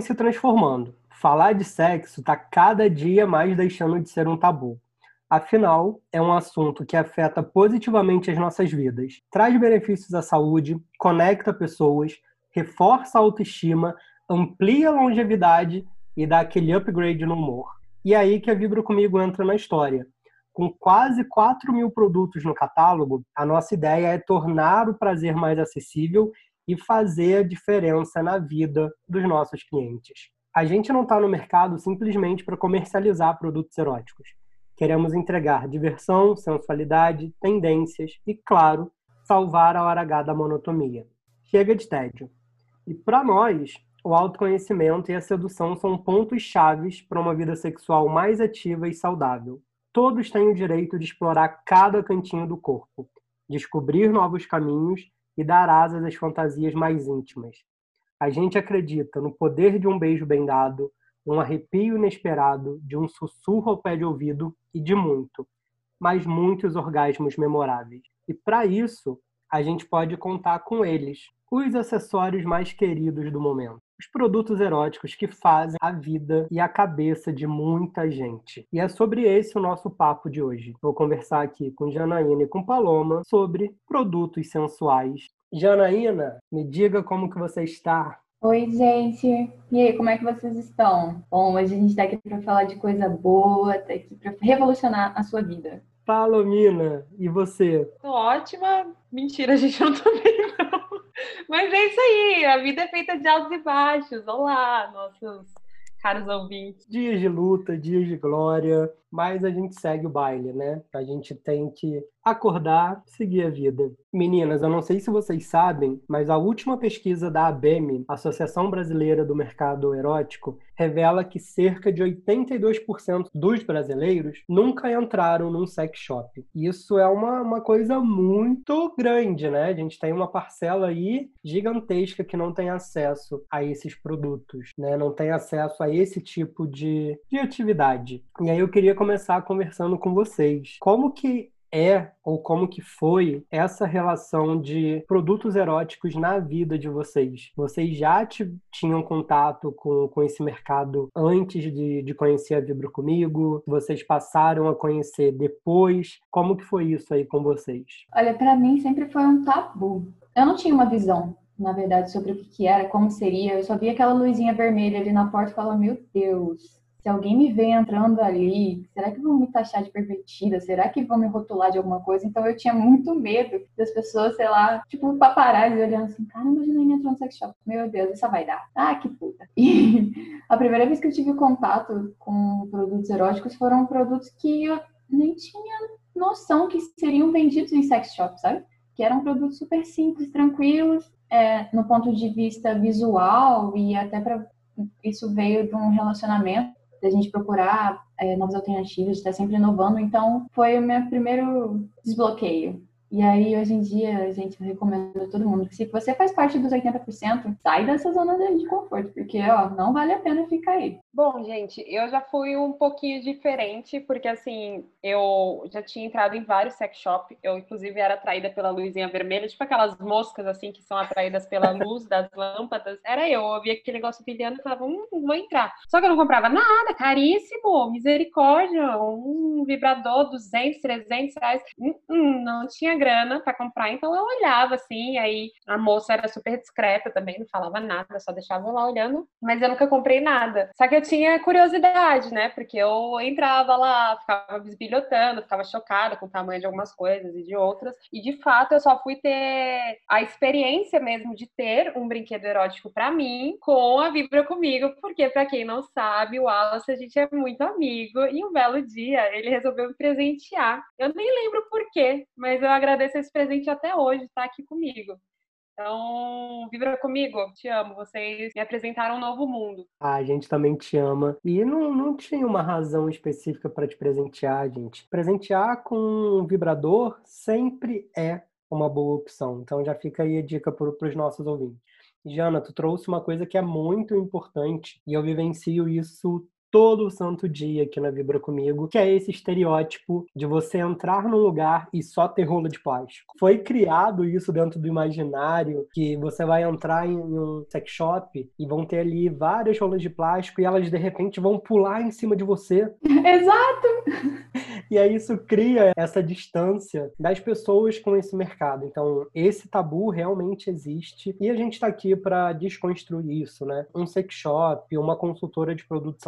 se transformando. Falar de sexo está cada dia mais deixando de ser um tabu. Afinal, é um assunto que afeta positivamente as nossas vidas, traz benefícios à saúde, conecta pessoas, reforça a autoestima, amplia a longevidade e dá aquele upgrade no humor. E é aí que a Vibra Comigo entra na história. Com quase 4 mil produtos no catálogo, a nossa ideia é tornar o prazer mais acessível e fazer a diferença na vida dos nossos clientes. A gente não está no mercado simplesmente para comercializar produtos eróticos. Queremos entregar diversão, sensualidade, tendências e, claro, salvar a hora H da monotonia. Chega de tédio. E para nós, o autoconhecimento e a sedução são pontos chaves para uma vida sexual mais ativa e saudável. Todos têm o direito de explorar cada cantinho do corpo, descobrir novos caminhos e dar asas às fantasias mais íntimas. A gente acredita no poder de um beijo bem dado, um arrepio inesperado, de um sussurro ao pé de ouvido e de muito, mas muitos orgasmos memoráveis. E para isso, a gente pode contar com eles, os acessórios mais queridos do momento. Os produtos eróticos que fazem a vida e a cabeça de muita gente. E é sobre esse o nosso papo de hoje. Vou conversar aqui com Janaína e com Paloma sobre produtos sensuais. Janaína, me diga como que você está. Oi, gente. E aí, como é que vocês estão? Bom, hoje a gente está aqui para falar de coisa boa, está aqui para revolucionar a sua vida. Palomina, e você? Tô ótima. Mentira, a gente não tá bem, não. Mas é isso aí, a vida é feita de altos e baixos. Olá, nossos caros ouvintes. Dias de luta, dias de glória, mas a gente segue o baile, né? A gente tem que acordar, seguir a vida. Meninas, eu não sei se vocês sabem, mas a última pesquisa da ABEM, Associação Brasileira do Mercado Erótico, revela que cerca de 82% dos brasileiros nunca entraram num sex shop. Isso é uma, uma coisa muito grande, né? A gente tem uma parcela aí gigantesca que não tem acesso a esses produtos, né? Não tem acesso a esse tipo de, de atividade. E aí eu queria começar conversando com vocês. Como que é ou como que foi essa relação de produtos eróticos na vida de vocês? Vocês já tinham contato com, com esse mercado antes de, de conhecer a Vibro Comigo? Vocês passaram a conhecer depois? Como que foi isso aí com vocês? Olha, para mim sempre foi um tabu. Eu não tinha uma visão na verdade, sobre o que, era, como seria. Eu só via aquela luzinha vermelha ali na porta e falava, meu Deus, se alguém me vê entrando ali, será que vão me taxar de pervertida? Será que vão me rotular de alguma coisa? Então eu tinha muito medo das pessoas, sei lá, tipo paparazzi olhando assim, caramba, a Janaína entrou no sex shop. Meu Deus, isso vai dar. Ah, que puta. E a primeira vez que eu tive contato com produtos eróticos foram produtos que eu nem tinha noção que seriam vendidos em sex shop, sabe? Que eram produtos super simples, tranquilos, é, no ponto de vista visual e até para isso veio de um relacionamento da gente procurar é, novas alternativas, de estar sempre inovando. Então, foi o meu primeiro desbloqueio. E aí, hoje em dia, a gente recomenda a todo mundo que se você faz parte dos 80%, sai dessa zona de conforto, porque, ó, não vale a pena ficar aí. Bom, gente, eu já fui um pouquinho diferente, porque, assim, eu já tinha entrado em vários sex shop. Eu, inclusive, era atraída pela luzinha vermelha, tipo aquelas moscas, assim, que são atraídas pela luz das lâmpadas. Era eu, eu via aquele negócio brilhando e falava, hum, vou entrar. Só que eu não comprava nada, caríssimo, misericórdia, um vibrador, 200, 300 reais. Hum, hum, não tinha grana para comprar, então eu olhava assim, aí a moça era super discreta também, não falava nada, só deixava eu lá olhando, mas eu nunca comprei nada. Só que eu tinha curiosidade, né? Porque eu entrava lá, ficava bisbilhotando, ficava chocada com o tamanho de algumas coisas e de outras, e de fato eu só fui ter a experiência mesmo de ter um brinquedo erótico para mim com a Vibra comigo, porque para quem não sabe, o Wallace a gente é muito amigo e um belo dia ele resolveu me presentear. Eu nem lembro por quê, mas eu agradeço esse presente até hoje, tá aqui comigo. Então, vibra comigo, te amo. Vocês me apresentaram um novo mundo. Ah, a gente também te ama. E não, não tinha uma razão específica para te presentear, gente. Presentear com um vibrador sempre é uma boa opção. Então, já fica aí a dica para os nossos ouvintes. Jana, tu trouxe uma coisa que é muito importante e eu vivencio isso todo santo dia aqui na Vibra Comigo, que é esse estereótipo de você entrar num lugar e só ter rolo de plástico. Foi criado isso dentro do imaginário, que você vai entrar em um sex shop e vão ter ali várias rolas de plástico e elas de repente vão pular em cima de você. Exato! E aí isso cria essa distância das pessoas com esse mercado. Então, esse tabu realmente existe e a gente está aqui para desconstruir isso, né? Um sex shop, uma consultora de produtos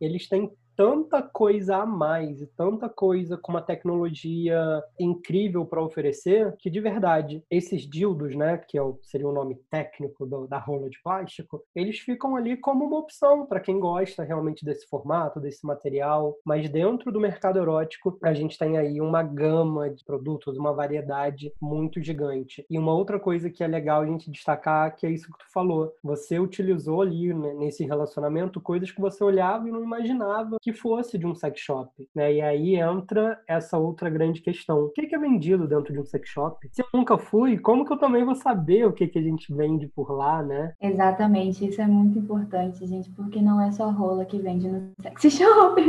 eles têm tanta coisa a mais e tanta coisa com uma tecnologia incrível para oferecer que de verdade esses dildos, né, que é seria o nome técnico do, da rola de plástico, eles ficam ali como uma opção para quem gosta realmente desse formato, desse material. Mas dentro do mercado erótico a gente tem aí uma gama de produtos, uma variedade muito gigante. E uma outra coisa que é legal a gente destacar que é isso que tu falou. Você utilizou ali né, nesse relacionamento coisas que você olhava e não imaginava que fosse de um sex shop, né? E aí entra essa outra grande questão. O que é vendido dentro de um sex shop? Se eu nunca fui, como que eu também vou saber o que, que a gente vende por lá, né? Exatamente, isso é muito importante, gente, porque não é só rola que vende no sex shop.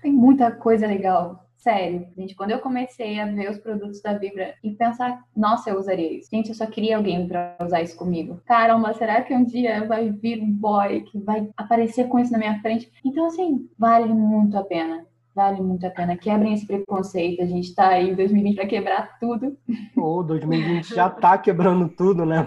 Tem muita coisa legal. Sério, gente, quando eu comecei a ver os produtos da Vibra e pensar, nossa, eu usaria isso. Gente, eu só queria alguém para usar isso comigo. Caramba, será que um dia vai vir um boy que vai aparecer com isso na minha frente? Então, assim, vale muito a pena. Vale muito a pena. Quebrem esse preconceito. A gente tá aí em 2020 para quebrar tudo. Ou oh, 2020 já tá quebrando tudo, né?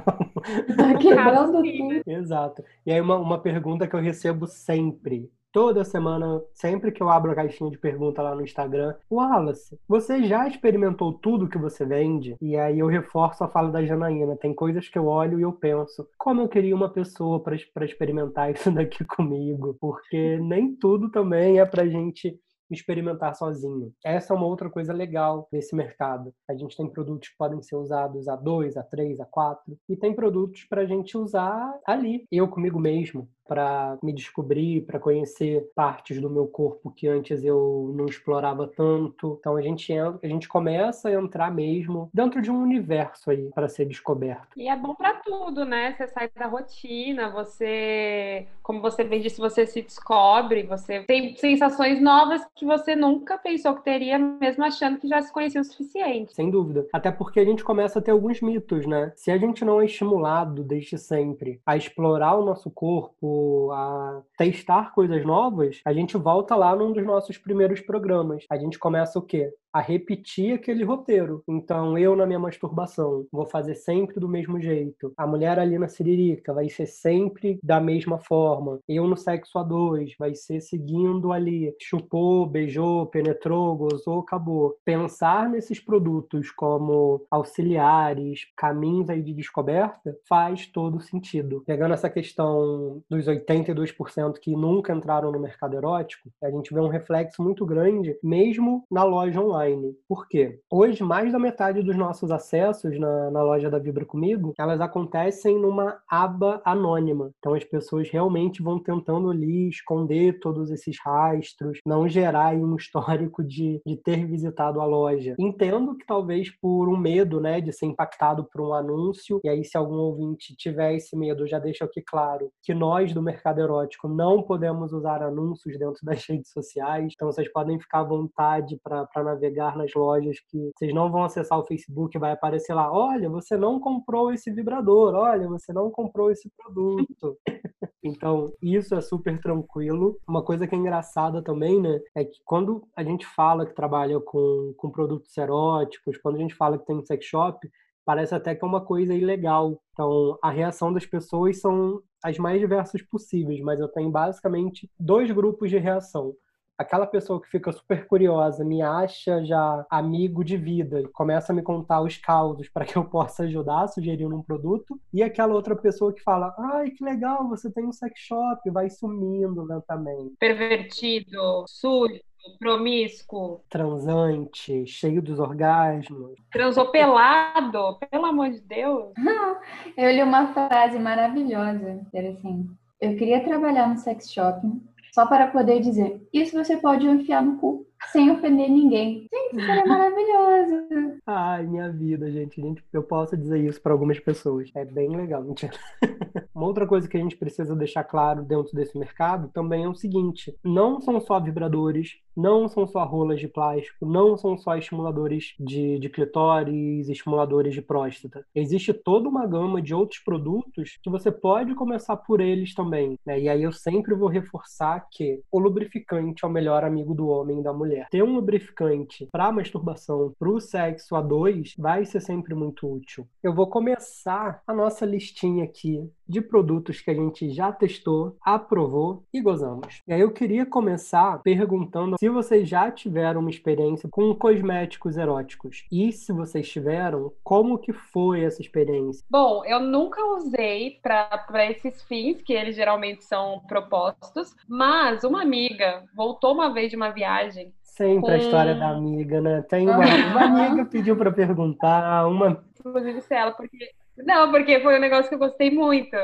tá quebrando tudo. Exato. E aí, uma, uma pergunta que eu recebo sempre toda semana, sempre que eu abro a caixinha de pergunta lá no Instagram, Wallace, você já experimentou tudo que você vende? E aí eu reforço a fala da Janaína. Tem coisas que eu olho e eu penso, como eu queria uma pessoa para experimentar isso daqui comigo? Porque nem tudo também é pra gente experimentar sozinho. Essa é uma outra coisa legal desse mercado. A gente tem produtos que podem ser usados a dois, a três, a quatro, e tem produtos para a gente usar ali, eu comigo mesmo para me descobrir, para conhecer partes do meu corpo que antes eu não explorava tanto. Então a gente entra, a gente começa a entrar mesmo dentro de um universo aí para ser descoberto. E é bom para tudo, né? Você sai da rotina, você, como você bem disse, você se descobre, você tem sensações novas que você nunca pensou que teria, mesmo achando que já se conhecia o suficiente. Sem dúvida. Até porque a gente começa a ter alguns mitos, né? Se a gente não é estimulado desde sempre a explorar o nosso corpo, a testar coisas novas, a gente volta lá num dos nossos primeiros programas. A gente começa o quê? A repetir aquele roteiro. Então, eu na minha masturbação vou fazer sempre do mesmo jeito. A mulher ali na siririca vai ser sempre da mesma forma. Eu no sexo a dois vai ser seguindo ali. Chupou, beijou, penetrou, gozou, acabou. Pensar nesses produtos como auxiliares, caminhos aí de descoberta, faz todo sentido. Pegando essa questão dos 82% que nunca entraram no mercado erótico, a gente vê um reflexo muito grande, mesmo na loja online online. Por quê? Hoje, mais da metade dos nossos acessos na, na loja da Vibra Comigo, elas acontecem numa aba anônima. Então, as pessoas realmente vão tentando ali esconder todos esses rastros, não gerar um histórico de, de ter visitado a loja. Entendo que talvez por um medo, né, de ser impactado por um anúncio, e aí se algum ouvinte tiver esse medo, já deixa aqui claro que nós do mercado erótico não podemos usar anúncios dentro das redes sociais, então vocês podem ficar à vontade para navegar navegar nas lojas que vocês não vão acessar o Facebook, vai aparecer lá, olha, você não comprou esse vibrador, olha, você não comprou esse produto. então, isso é super tranquilo. Uma coisa que é engraçada também, né, é que quando a gente fala que trabalha com, com produtos eróticos, quando a gente fala que tem um sex shop, parece até que é uma coisa ilegal. Então, a reação das pessoas são as mais diversas possíveis, mas eu tenho basicamente dois grupos de reação aquela pessoa que fica super curiosa, me acha já amigo de vida e começa a me contar os causos para que eu possa ajudar sugerindo um produto, e aquela outra pessoa que fala: "Ai, que legal, você tem um sex shop", vai sumindo lentamente. Pervertido, sujo, promíscuo, transante, cheio dos orgasmos. Transou pelado, pelo amor de Deus. Eu li uma frase maravilhosa, era assim: eu queria trabalhar no sex shopping só para poder dizer, isso você pode enfiar no cu sem ofender ninguém. Gente, isso é maravilhoso. Ai, minha vida, gente. gente. Eu posso dizer isso para algumas pessoas. É bem legal, mentira. Uma outra coisa que a gente precisa deixar claro dentro desse mercado também é o seguinte: não são só vibradores, não são só rolas de plástico, não são só estimuladores de, de clitóris, estimuladores de próstata. Existe toda uma gama de outros produtos que você pode começar por eles também. Né? E aí eu sempre vou reforçar que o lubrificante é o melhor amigo do homem e da mulher. Ter um lubrificante para masturbação, para o sexo a dois, vai ser sempre muito útil. Eu vou começar a nossa listinha aqui de produtos que a gente já testou, aprovou e gozamos. E aí eu queria começar perguntando se vocês já tiveram uma experiência com cosméticos eróticos e se vocês tiveram, como que foi essa experiência? Bom, eu nunca usei para esses fins que eles geralmente são propostos, mas uma amiga voltou uma vez de uma viagem Sempre a história da amiga, né? Tem uma, uma amiga pediu para perguntar, uma. Inclusive, se ela, porque não, porque foi um negócio que eu gostei muito.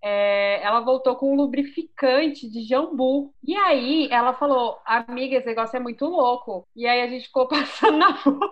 É, ela voltou com um lubrificante de jambu. E aí ela falou, amiga, esse negócio é muito louco. E aí a gente ficou passando na rua.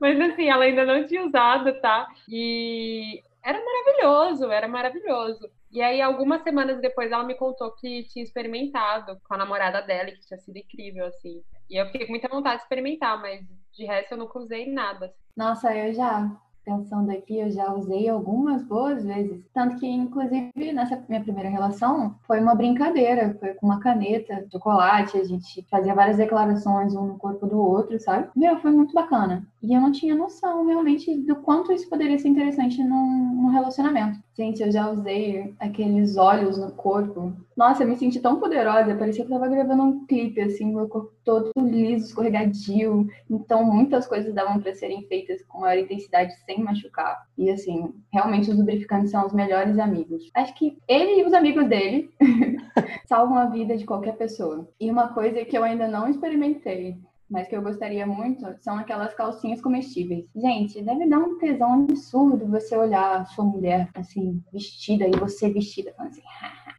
Mas assim, ela ainda não tinha usado, tá? E era maravilhoso, era maravilhoso. E aí, algumas semanas depois, ela me contou que tinha experimentado com a namorada dela, que tinha sido incrível, assim. E eu fiquei com muita vontade de experimentar, mas de resto eu nunca usei nada. Nossa, eu já pensando aqui, eu já usei algumas boas vezes. Tanto que, inclusive, nessa minha primeira relação, foi uma brincadeira. Foi com uma caneta, chocolate, a gente fazia várias declarações um no corpo do outro, sabe? Meu, foi muito bacana. E eu não tinha noção realmente do quanto isso poderia ser interessante num, num relacionamento. Gente, eu já usei aqueles olhos no corpo. Nossa, eu me senti tão poderosa, parecia que eu tava gravando um clipe, assim, meu corpo todo liso, escorregadio. Então, muitas coisas davam para serem feitas com maior intensidade sem machucar. E, assim, realmente os lubrificantes são os melhores amigos. Acho que ele e os amigos dele salvam a vida de qualquer pessoa. E uma coisa que eu ainda não experimentei, mas que eu gostaria muito, são aquelas calcinhas comestíveis. Gente, deve dar um tesão absurdo você olhar sua mulher assim, vestida, e você vestida, falando assim,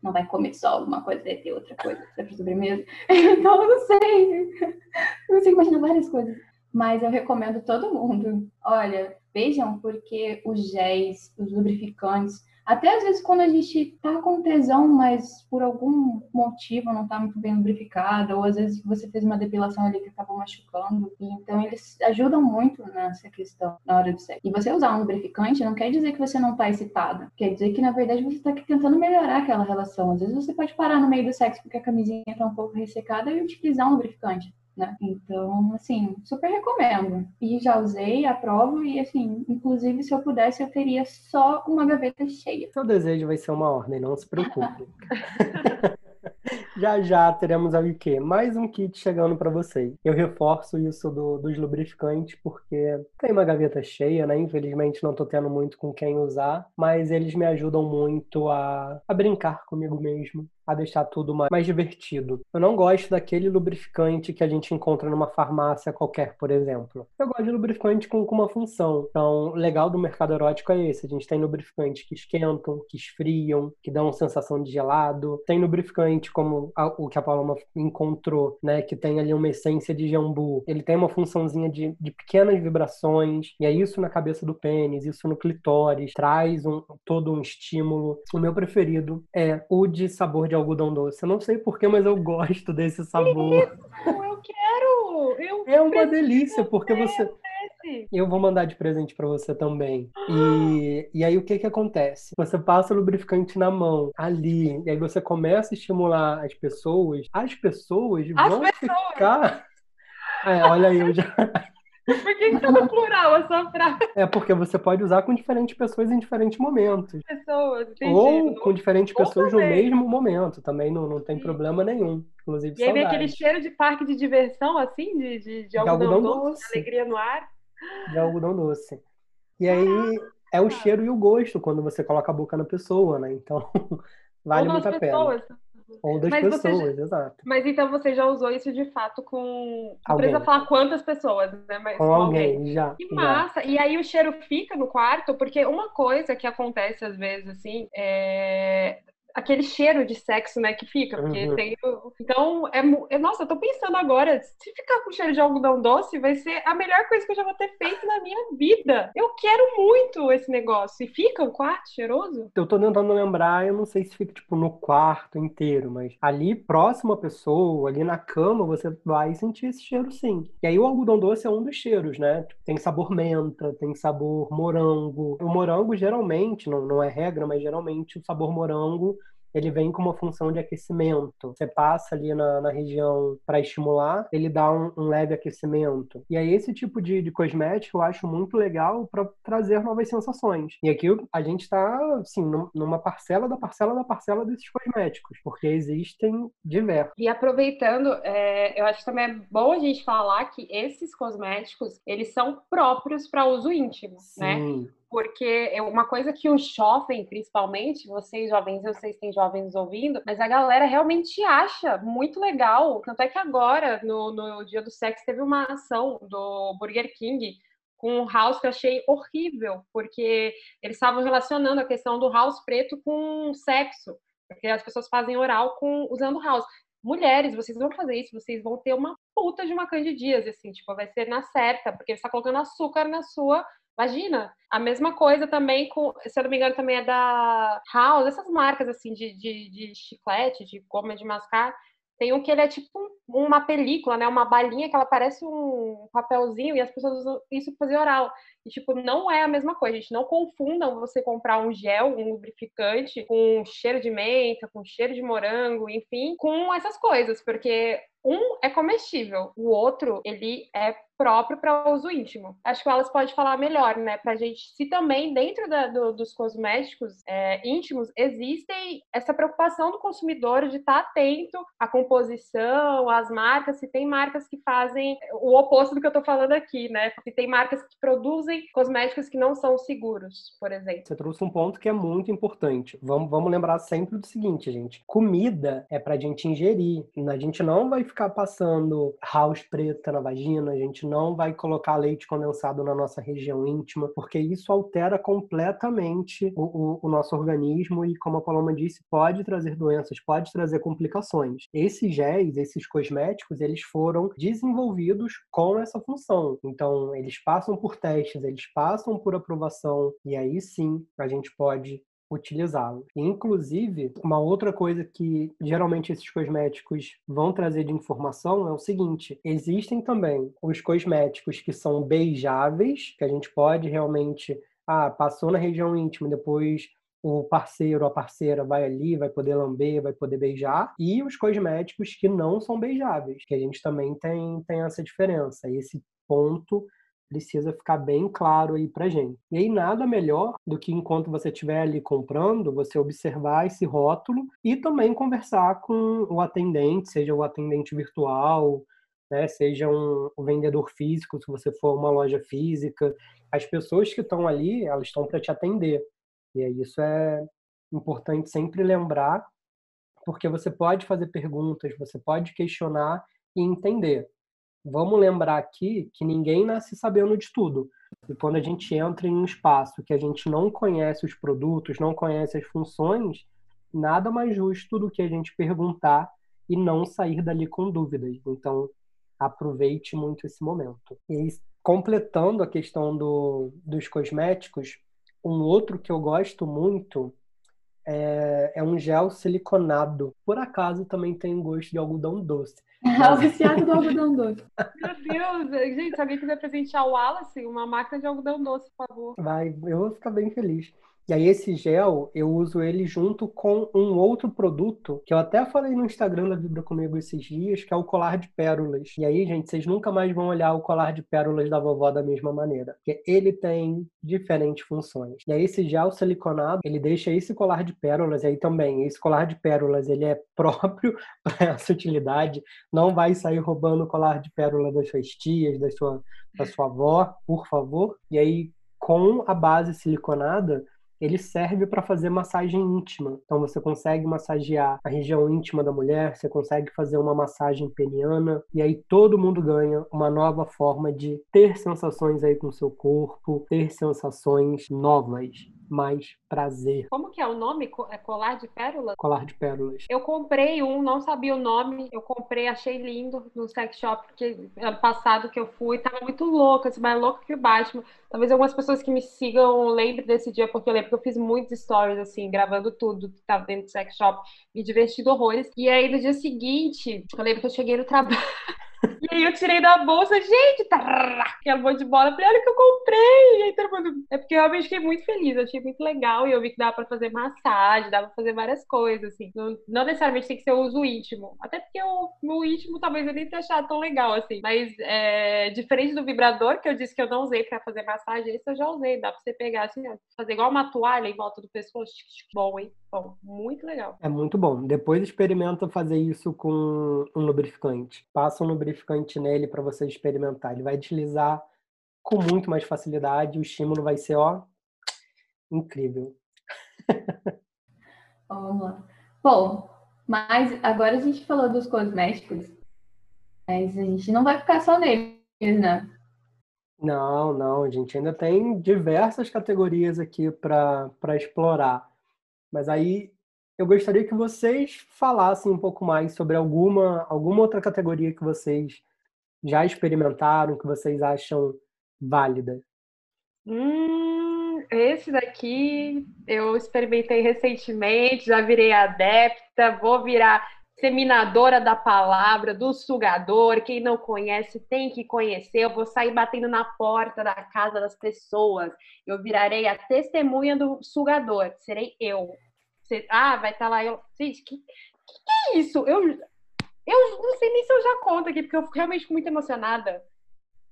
não vai comer só alguma coisa, vai ter outra coisa, vai pra sobremesa. então, eu não sei. Eu sei imaginar várias coisas. Mas eu recomendo todo mundo. Olha, vejam, porque os géis, os lubrificantes, até às vezes quando a gente tá com tesão, mas por algum motivo não tá muito bem lubrificada, ou às vezes você fez uma depilação ali que acabou machucando. Então eles ajudam muito nessa questão na hora do sexo. E você usar um lubrificante não quer dizer que você não tá excitada. Quer dizer que na verdade você tá tentando melhorar aquela relação. Às vezes você pode parar no meio do sexo porque a camisinha tá um pouco ressecada e utilizar um lubrificante né? Então, assim, super recomendo. E já usei, aprovo e, assim, inclusive, se eu pudesse, eu teria só uma gaveta cheia. Seu desejo vai ser uma ordem, não se preocupe. já já teremos o quê? Mais um kit chegando para vocês. Eu reforço isso do, dos lubrificantes porque tem uma gaveta cheia, né? Infelizmente não tô tendo muito com quem usar, mas eles me ajudam muito a, a brincar comigo mesmo, a deixar tudo mais, divertido. Eu não gosto daquele lubrificante que a gente encontra numa farmácia qualquer, por exemplo. Eu gosto de lubrificante com, com uma função. Então, legal do mercado erótico é esse. A gente tem lubrificantes que esquentam, que esfriam, que dão sensação de gelado. Tem lubrificante como a, o que a Paloma encontrou, né? Que tem ali uma essência de jambu. Ele tem uma funçãozinha de, de pequenas vibrações. E é isso na cabeça do pênis, isso no clitóris. Traz um, todo um estímulo. O meu preferido é o de sabor de algodão doce. Eu não sei porquê, mas eu gosto desse sabor. Isso, eu quero! Eu é uma delícia, porque você. Eu vou mandar de presente para você também. E, e aí o que que acontece? Você passa o lubrificante na mão, ali, e aí você começa a estimular as pessoas. As pessoas as vão pessoas. ficar. É, olha aí, eu já. Por que, que tá no plural a sua frase? É porque você pode usar com diferentes pessoas em diferentes momentos. Pessoas, entendi. Ou com diferentes Ou pessoas no também. mesmo momento. Também não, não tem problema nenhum. Inclusive, E aí vem saudade. aquele cheiro de parque de diversão, assim, de, de, de algodão, algodão doce, doce. alegria no ar. de algodão doce. E aí é o cheiro e o gosto quando você coloca a boca na pessoa, né? Então vale muito a pena. pessoas. Ou das Mas pessoas, exato. Mas então você já usou isso de fato com. Não Alguém. precisa falar quantas pessoas, né? Mas Com alguém, já. Que já. massa! E aí o cheiro fica no quarto, porque uma coisa que acontece às vezes, assim, é... aquele cheiro de sexo, né, que fica, porque uhum. tem então é, é, nossa, eu tô pensando agora, se ficar com cheiro de algodão doce, vai ser a melhor coisa que eu já vou ter feito na minha vida. Eu quero muito esse negócio. E fica o quarto cheiroso? Eu tô tentando lembrar, eu não sei se fica tipo no quarto inteiro, mas ali próximo à pessoa, ali na cama, você vai sentir esse cheiro sim. E aí o algodão doce é um dos cheiros, né? Tem sabor menta, tem sabor morango. O morango geralmente, não, não é regra, mas geralmente o sabor morango ele vem com uma função de aquecimento. Você passa ali na, na região para estimular, ele dá um, um, leve aquecimento. E aí, esse tipo de, de cosmético eu acho muito legal para trazer novas sensações. E aqui a gente está, assim, numa parcela da parcela da parcela desses cosméticos, porque existem diversos. E aproveitando, é, eu acho também é bom a gente falar que esses cosméticos, eles são próprios para uso íntimo, né? Sim. né? Porque é uma coisa que o jovem, principalmente, vocês jovens, eu sei que tem jovens ouvindo, mas a galera realmente acha muito legal. Tanto é que agora, no, no Dia do Sexo, teve uma ação do Burger King com o house que eu achei horrível, porque eles estavam relacionando a questão do house preto com sexo, porque as pessoas fazem oral com usando house. Mulheres, vocês vão fazer isso, vocês vão ter uma puta de uma candidíase, assim, tipo, vai ser na certa, porque você está colocando açúcar na sua Imagina, a mesma coisa também com, se eu não me engano, também é da House, essas marcas assim de, de, de chiclete, de goma de mascar. Tem um que ele é tipo uma película, né? Uma balinha que ela parece um papelzinho e as pessoas usam isso para fazer oral. E, tipo, não é a mesma coisa, gente. Não confundam você comprar um gel, um lubrificante com cheiro de menta, com cheiro de morango, enfim, com essas coisas, porque um é comestível, o outro, ele é próprio para uso íntimo. Acho que Alice pode falar melhor, né? Pra gente, se também dentro da, do, dos cosméticos é, íntimos existem essa preocupação do consumidor de estar tá atento à composição, às marcas, se tem marcas que fazem o oposto do que eu tô falando aqui, né? Se tem marcas que produzem cosméticos que não são seguros, por exemplo. Você trouxe um ponto que é muito importante. Vamos, vamos lembrar sempre do seguinte, gente. Comida é pra gente ingerir. A gente não vai ficar passando house preta na vagina, a gente não vai colocar leite condensado na nossa região íntima, porque isso altera completamente o, o, o nosso organismo e, como a Paloma disse, pode trazer doenças, pode trazer complicações. Esses géis, esses cosméticos, eles foram desenvolvidos com essa função. Então, eles passam por testes, eles passam por aprovação, e aí sim a gente pode utilizá-los. Inclusive, uma outra coisa que geralmente esses cosméticos vão trazer de informação é o seguinte: existem também os cosméticos que são beijáveis, que a gente pode realmente, ah, passou na região íntima, depois o parceiro, a parceira vai ali, vai poder lamber, vai poder beijar, e os cosméticos que não são beijáveis, que a gente também tem, tem essa diferença. Esse ponto precisa ficar bem claro aí pra gente. E aí nada melhor do que enquanto você estiver ali comprando, você observar esse rótulo e também conversar com o atendente, seja o atendente virtual, né, seja um, um vendedor físico, se você for uma loja física. As pessoas que estão ali, elas estão para te atender. E aí isso é importante sempre lembrar, porque você pode fazer perguntas, você pode questionar e entender. Vamos lembrar aqui que ninguém nasce sabendo de tudo. E quando a gente entra em um espaço que a gente não conhece os produtos, não conhece as funções, nada mais justo do que a gente perguntar e não sair dali com dúvidas. Então, aproveite muito esse momento. E completando a questão do, dos cosméticos, um outro que eu gosto muito é, é um gel siliconado. Por acaso também tem gosto de algodão doce. É o viciado do algodão doce. Meu Deus, gente, se alguém quiser presentear o Wallace, uma máquina de algodão doce, por favor. Vai, eu vou ficar bem feliz. E aí esse gel, eu uso ele junto com um outro produto, que eu até falei no Instagram da Vibra Comigo esses dias, que é o colar de pérolas. E aí, gente, vocês nunca mais vão olhar o colar de pérolas da vovó da mesma maneira, porque ele tem diferentes funções. E aí esse gel siliconado, ele deixa esse colar de pérolas, e aí também, esse colar de pérolas, ele é próprio para essa utilidade, não vai sair roubando o colar de pérola das suas tias, da sua, da sua avó, por favor. E aí, com a base siliconada, ele serve para fazer massagem íntima. Então você consegue massagear a região íntima da mulher, você consegue fazer uma massagem peniana e aí todo mundo ganha uma nova forma de ter sensações aí com o seu corpo, ter sensações novas. Mais prazer. Como que é o nome? É colar de pérolas? Colar de pérolas. Eu comprei um, não sabia o nome. Eu comprei, achei lindo no sex shop, porque ano passado que eu fui, tava muito louca, assim, mais louca que o Batman. Talvez algumas pessoas que me sigam lembrem desse dia, porque eu lembro que eu fiz muitos stories, assim, gravando tudo que tava dentro do sex shop, me divertindo horrores. E aí, no dia seguinte, eu lembro que eu cheguei no trabalho. E aí eu tirei da bolsa, gente, tarará, aquela monte de bola, falei, olha o que eu comprei. E aí todo mundo... É porque eu realmente fiquei muito feliz, eu achei muito legal e eu vi que dava pra fazer massagem, dava pra fazer várias coisas, assim. Não, não necessariamente tem que ser o uso íntimo. Até porque o meu íntimo talvez eu nem tenha achado tão legal, assim. Mas é, diferente do vibrador, que eu disse que eu não usei pra fazer massagem, esse eu já usei. Dá pra você pegar assim, fazer igual uma toalha em volta do pescoço. Bom, hein? Bom, muito legal. É muito bom. Depois experimenta fazer isso com um lubrificante. Passa um lubrificante nele para você experimentar. Ele vai deslizar com muito mais facilidade. O estímulo vai ser, ó, incrível. Vamos lá. Bom, mas agora a gente falou dos cosméticos, mas a gente não vai ficar só neles, né? Não, não, a gente ainda tem diversas categorias aqui para explorar. Mas aí eu gostaria que vocês falassem um pouco mais sobre alguma, alguma outra categoria que vocês já experimentaram, que vocês acham válida. Hum, esse daqui eu experimentei recentemente, já virei adepta, vou virar seminadora da palavra, do sugador. Quem não conhece tem que conhecer. Eu vou sair batendo na porta da casa das pessoas. Eu virarei a testemunha do sugador. Serei eu. Ah, vai estar tá lá. Eu... Gente, que, que, é isso? Eu, eu não sei nem se eu já conto aqui, porque eu fico realmente muito emocionada.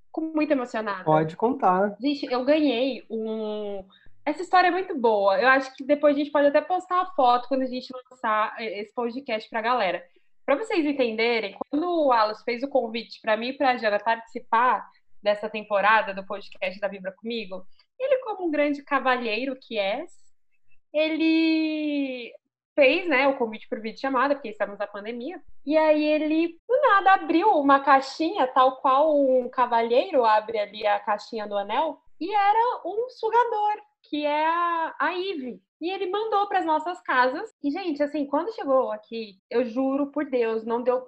Fico muito emocionada. Pode contar. Gente, eu ganhei um essa história é muito boa. Eu acho que depois a gente pode até postar a foto quando a gente lançar esse podcast para a galera. Para vocês entenderem, quando o Wallace fez o convite para mim e para a Jana participar dessa temporada do podcast da Vibra Comigo, ele, como um grande cavalheiro que é, ele fez né, o convite por vídeo chamada, porque estamos na pandemia. E aí ele, do nada, abriu uma caixinha, tal qual um cavalheiro abre ali a caixinha do anel, e era um sugador que é a, a Ive. E ele mandou para as nossas casas. E, gente, assim, quando chegou aqui, eu juro por Deus, não deu.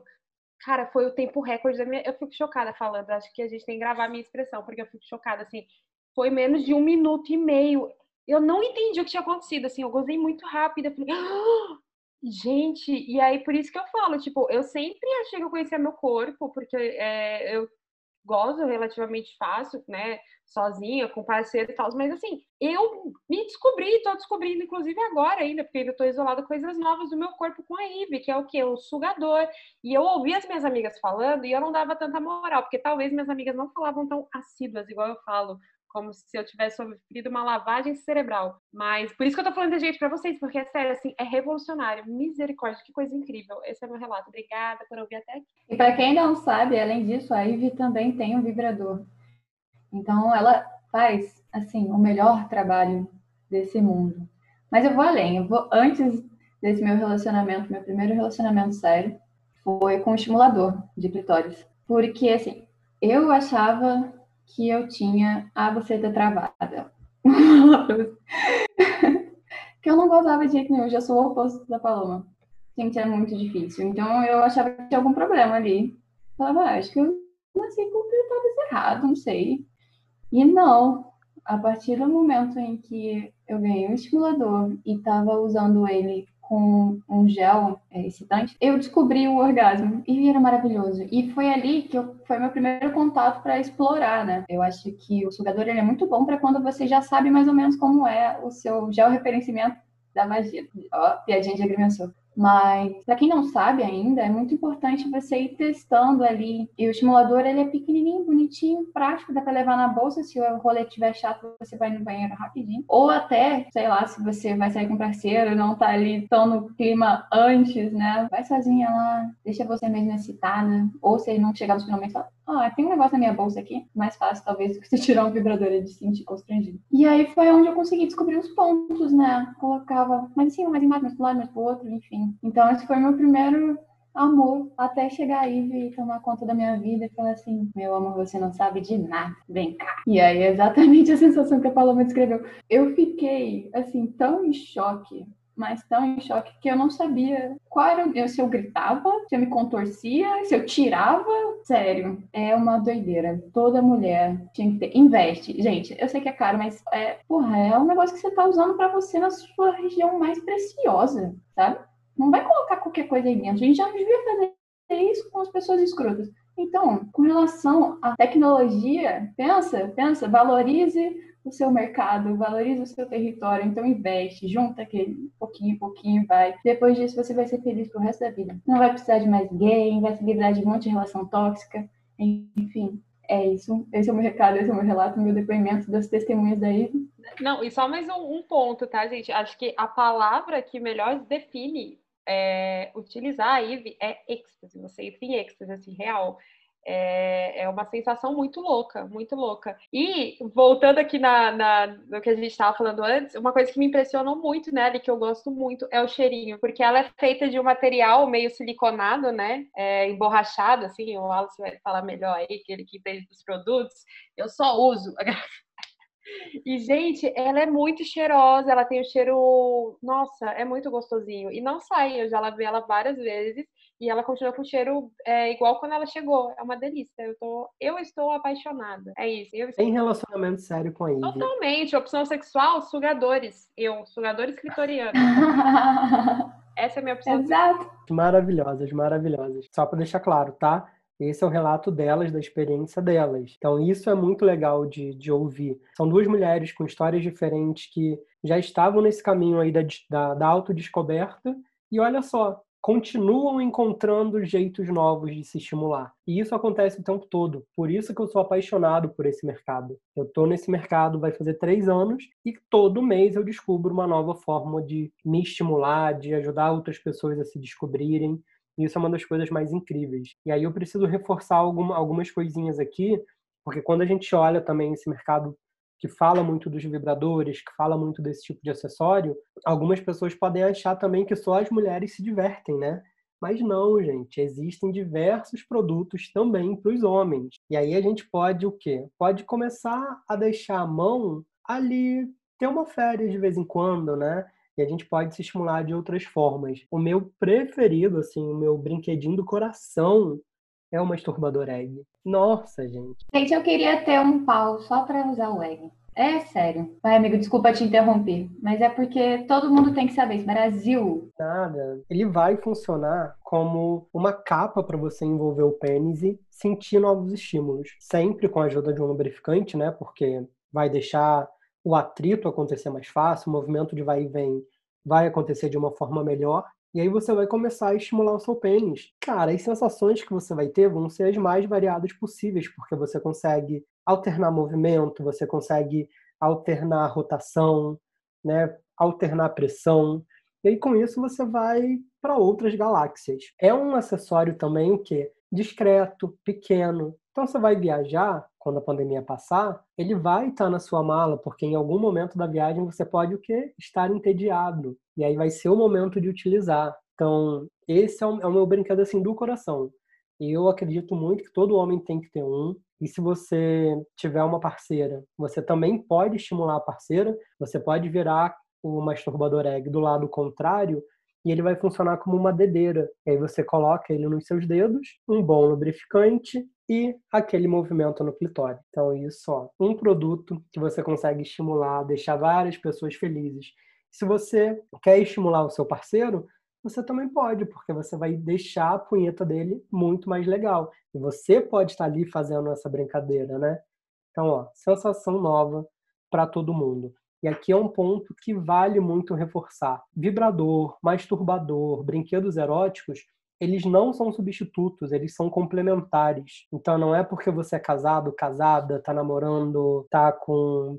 Cara, foi o tempo recorde da minha. Eu fico chocada falando. Acho que a gente tem que gravar a minha expressão, porque eu fico chocada, assim. Foi menos de um minuto e meio. Eu não entendi o que tinha acontecido, assim. Eu gozei muito rápido. Eu falei, ah! gente, e aí por isso que eu falo, tipo, eu sempre achei que eu conhecia meu corpo, porque é, eu gozo relativamente fácil, né? Sozinha, com parceiro e tal, mas assim, eu me descobri, tô descobrindo, inclusive agora ainda, porque eu tô isolada coisas novas do meu corpo com a Ive, que é o que? O sugador. E eu ouvi as minhas amigas falando e eu não dava tanta moral, porque talvez minhas amigas não falavam tão assíduas, igual eu falo como se eu tivesse sofrido uma lavagem cerebral. Mas por isso que eu tô falando de gente para vocês, porque é sério, assim, é revolucionário. Misericórdia, que coisa incrível. Esse é meu relato. Obrigada por ouvir até aqui. E para quem não sabe, além disso, a Ivy também tem um vibrador. Então ela faz, assim, o melhor trabalho desse mundo. Mas eu vou além, eu vou antes desse meu relacionamento, meu primeiro relacionamento sério, foi com o estimulador de clitóris. Porque, assim, eu achava que eu tinha a buceta travada. que eu não gostava de jeito nenhum, eu já sou o oposto da Paloma. Gente, é muito difícil. Então eu achava que tinha algum problema ali. Eu falava, ah, acho que eu nasci com o clitóris errado, não sei. E não, a partir do momento em que eu ganhei um estimulador e estava usando ele com um gel é, excitante, eu descobri o orgasmo e era maravilhoso. E foi ali que eu, foi meu primeiro contato para explorar, né? Eu acho que o sugador ele é muito bom para quando você já sabe mais ou menos como é o seu gel referenciamento da magia. Ó, piadinha de agrimensor. Mas, para quem não sabe ainda, é muito importante você ir testando ali. E o estimulador, ele é pequenininho, bonitinho, prático, dá para levar na bolsa. Se o rolê estiver chato, você vai no banheiro rapidinho. Ou até, sei lá, se você vai sair com parceiro, não tá ali tão no clima antes, né? Vai sozinha lá, deixa você mesmo excitada. Ou se não chegar nos finalmente, fala, ah, tem um negócio na minha bolsa aqui. Mais fácil, talvez, do que você tirar um vibrador e de sentir constrangido. E aí foi onde eu consegui descobrir os pontos, né? Colocava mais em cima, mais embaixo, mais pro lado, mais pro outro, enfim. Então, esse foi meu primeiro amor, até chegar a Ivy e tomar conta da minha vida e falar assim: meu amor, você não sabe de nada, vem cá. E aí é exatamente a sensação que a Paloma descreveu. Eu fiquei, assim, tão em choque mas tão em choque que eu não sabia qual era se eu gritava, se eu me contorcia, se eu tirava. Sério, é uma doideira. Toda mulher tinha que ter. Investe. Gente, eu sei que é caro, mas é, porra, é um negócio que você tá usando para você na sua região mais preciosa, sabe? Não vai colocar qualquer coisa aí dentro. A gente já não devia fazer isso com as pessoas escrotas. Então, com relação à tecnologia, pensa, pensa, valorize o seu mercado, valorize o seu território, então investe, junta aquele pouquinho, pouquinho, vai. Depois disso você vai ser feliz pro resto da vida. Não vai precisar de mais gay, vai se livrar de um monte de relação tóxica, enfim. É isso. Esse é o meu recado, esse é o meu relato, meu depoimento das testemunhas daí. Não, e só mais um, um ponto, tá, gente? Acho que a palavra que melhor define é, utilizar a IVE é êxtase, você entra em êxtase, assim, real. É, é, uma sensação muito louca, muito louca. E voltando aqui na, na no que a gente estava falando antes, uma coisa que me impressionou muito nela e que eu gosto muito é o cheirinho, porque ela é feita de um material meio siliconado, né? É, emborrachado, assim, o Wallace vai falar melhor aí, que ele que entende dos produtos. Eu só uso. E, gente, ela é muito cheirosa, ela tem o cheiro. Nossa, é muito gostosinho. E não sai, eu já lavei ela várias vezes e ela continua com o cheiro é, igual quando ela chegou. É uma delícia. Eu, tô, eu estou apaixonada. É isso. Eu estou... Tem relacionamento sério com a Ivy. Totalmente. Opção sexual, sugadores. Eu, sugadores clitorianos. Essa é a minha opção. Exato. Maravilhosas, maravilhosas. Só para deixar claro, tá? Esse é o relato delas, da experiência delas. Então, isso é muito legal de, de ouvir. São duas mulheres com histórias diferentes que já estavam nesse caminho aí da, da, da autodescoberta. E olha só, continuam encontrando jeitos novos de se estimular. E isso acontece o tempo todo. Por isso que eu sou apaixonado por esse mercado. Eu estou nesse mercado vai fazer três anos e todo mês eu descubro uma nova forma de me estimular, de ajudar outras pessoas a se descobrirem. Isso é uma das coisas mais incríveis. E aí eu preciso reforçar alguma, algumas coisinhas aqui, porque quando a gente olha também esse mercado que fala muito dos vibradores, que fala muito desse tipo de acessório, algumas pessoas podem achar também que só as mulheres se divertem, né? Mas não, gente, existem diversos produtos também para os homens. E aí a gente pode o quê? Pode começar a deixar a mão ali, ter uma férias de vez em quando, né? E a gente pode se estimular de outras formas. O meu preferido, assim, o meu brinquedinho do coração é o masturbador egg. Nossa, gente. Gente, eu queria ter um pau só para usar o egg. É sério. Vai, amigo, desculpa te interromper, mas é porque todo mundo tem que saber isso. Brasil. Nada. Ele vai funcionar como uma capa para você envolver o pênis e sentir novos estímulos. Sempre com a ajuda de um lubrificante, né? Porque vai deixar o atrito acontecer mais fácil, o movimento de vai e vem vai acontecer de uma forma melhor. E aí você vai começar a estimular o seu pênis. Cara, as sensações que você vai ter vão ser as mais variadas possíveis, porque você consegue alternar movimento, você consegue alternar rotação, né? alternar pressão. E aí com isso você vai para outras galáxias. É um acessório também que discreto, pequeno. Então você vai viajar, quando a pandemia passar, ele vai estar na sua mala, porque em algum momento da viagem você pode o quê? Estar entediado. E aí vai ser o momento de utilizar. Então, esse é o, é o meu brinquedo assim do coração. E eu acredito muito que todo homem tem que ter um. E se você tiver uma parceira, você também pode estimular a parceira, você pode virar o masturbador egg do lado contrário e ele vai funcionar como uma dedeira. E aí você coloca ele nos seus dedos, um bom lubrificante e aquele movimento no clitóris. Então, isso, ó, um produto que você consegue estimular, deixar várias pessoas felizes. Se você quer estimular o seu parceiro, você também pode, porque você vai deixar a punheta dele muito mais legal. E você pode estar ali fazendo essa brincadeira, né? Então, ó, sensação nova para todo mundo. E aqui é um ponto que vale muito reforçar. Vibrador, masturbador, brinquedos eróticos, eles não são substitutos, eles são complementares. Então não é porque você é casado, casada, tá namorando, tá com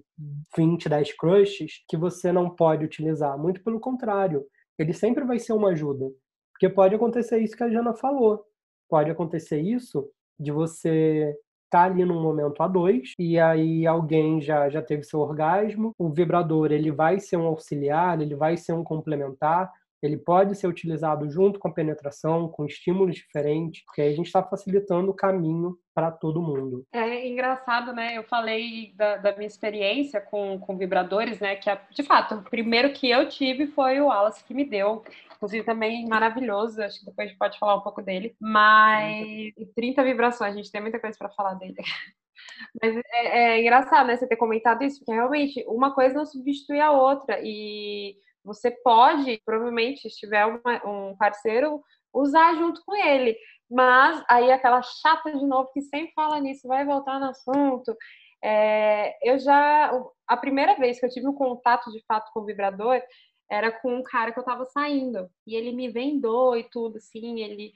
20, 10 crushes, que você não pode utilizar. Muito pelo contrário, ele sempre vai ser uma ajuda. Porque pode acontecer isso que a Jana falou. Pode acontecer isso de você tá ali num momento a dois e aí alguém já já teve seu orgasmo, o vibrador ele vai ser um auxiliar, ele vai ser um complementar, ele pode ser utilizado junto com a penetração, com estímulos diferentes, porque aí a gente está facilitando o caminho para todo mundo. É engraçado, né? Eu falei da, da, minha experiência com, com vibradores, né? Que, de fato, o primeiro que eu tive foi o Wallace que me deu. Inclusive, também maravilhoso. Acho que depois a gente pode falar um pouco dele. Mas 30 vibrações, a gente tem muita coisa para falar dele. Mas é, é, engraçado, né? Você ter comentado isso, porque realmente uma coisa não substitui a outra. E você pode, provavelmente, se tiver uma, um parceiro, usar junto com ele. Mas aí aquela chata de novo que sempre fala nisso, vai voltar no assunto. É, eu já. A primeira vez que eu tive um contato de fato com o vibrador era com um cara que eu tava saindo. E ele me vendou e tudo, assim, ele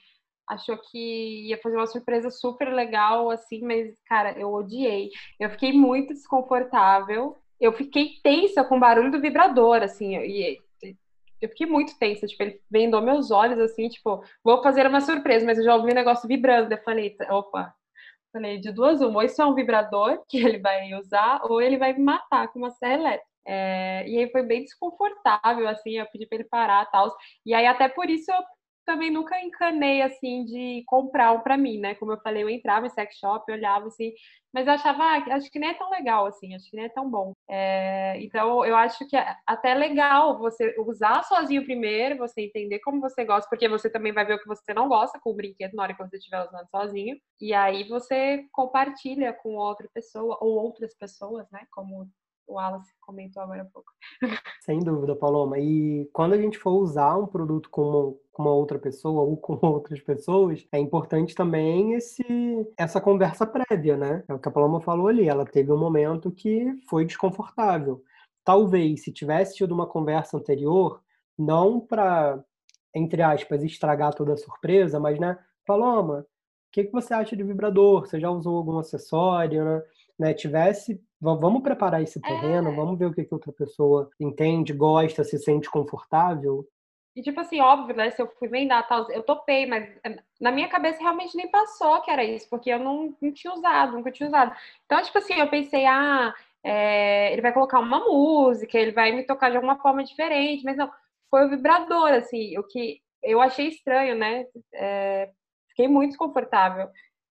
achou que ia fazer uma surpresa super legal, assim, mas, cara, eu odiei. Eu fiquei muito desconfortável. Eu fiquei tensa com o barulho do vibrador, assim, e eu fiquei muito tensa, tipo, ele vendou meus olhos, assim, tipo, vou fazer uma surpresa, mas eu já ouvi um negócio vibrando, eu falei, opa, falei, de duas uma, ou isso é um vibrador que ele vai usar, ou ele vai me matar com uma serra elétrica. É, e aí foi bem desconfortável, assim, eu pedi para ele parar e tal. E aí até por isso também nunca encanei, assim, de comprar um para mim, né? Como eu falei, eu entrava em sex shop, olhava, assim, mas achava, ah, acho que nem é tão legal, assim, acho que nem é tão bom. É, então, eu acho que é até legal você usar sozinho primeiro, você entender como você gosta, porque você também vai ver o que você não gosta com o brinquedo na hora que você estiver usando sozinho, e aí você compartilha com outra pessoa, ou outras pessoas, né? Como o Wallace comentou agora há pouco. Sem dúvida, Paloma. E quando a gente for usar um produto com uma, com uma outra pessoa ou com outras pessoas, é importante também esse, essa conversa prévia, né? É o que a Paloma falou ali. Ela teve um momento que foi desconfortável. Talvez, se tivesse tido uma conversa anterior, não para, entre aspas, estragar toda a surpresa, mas, né, Paloma, o que, que você acha de vibrador? Você já usou algum acessório, né? né, tivesse vamos preparar esse terreno, é. vamos ver o que, que outra pessoa entende, gosta, se sente confortável. E tipo assim, óbvio, né? Se eu fui vendar tal, eu topei, mas eh, na minha cabeça realmente nem passou que era isso, porque eu não, não tinha usado, nunca tinha usado. Então, tipo assim, eu pensei, ah, é, ele vai colocar uma música, ele vai me tocar de alguma forma diferente, mas não, foi o vibrador, assim, o que eu achei estranho, né? É, fiquei muito desconfortável.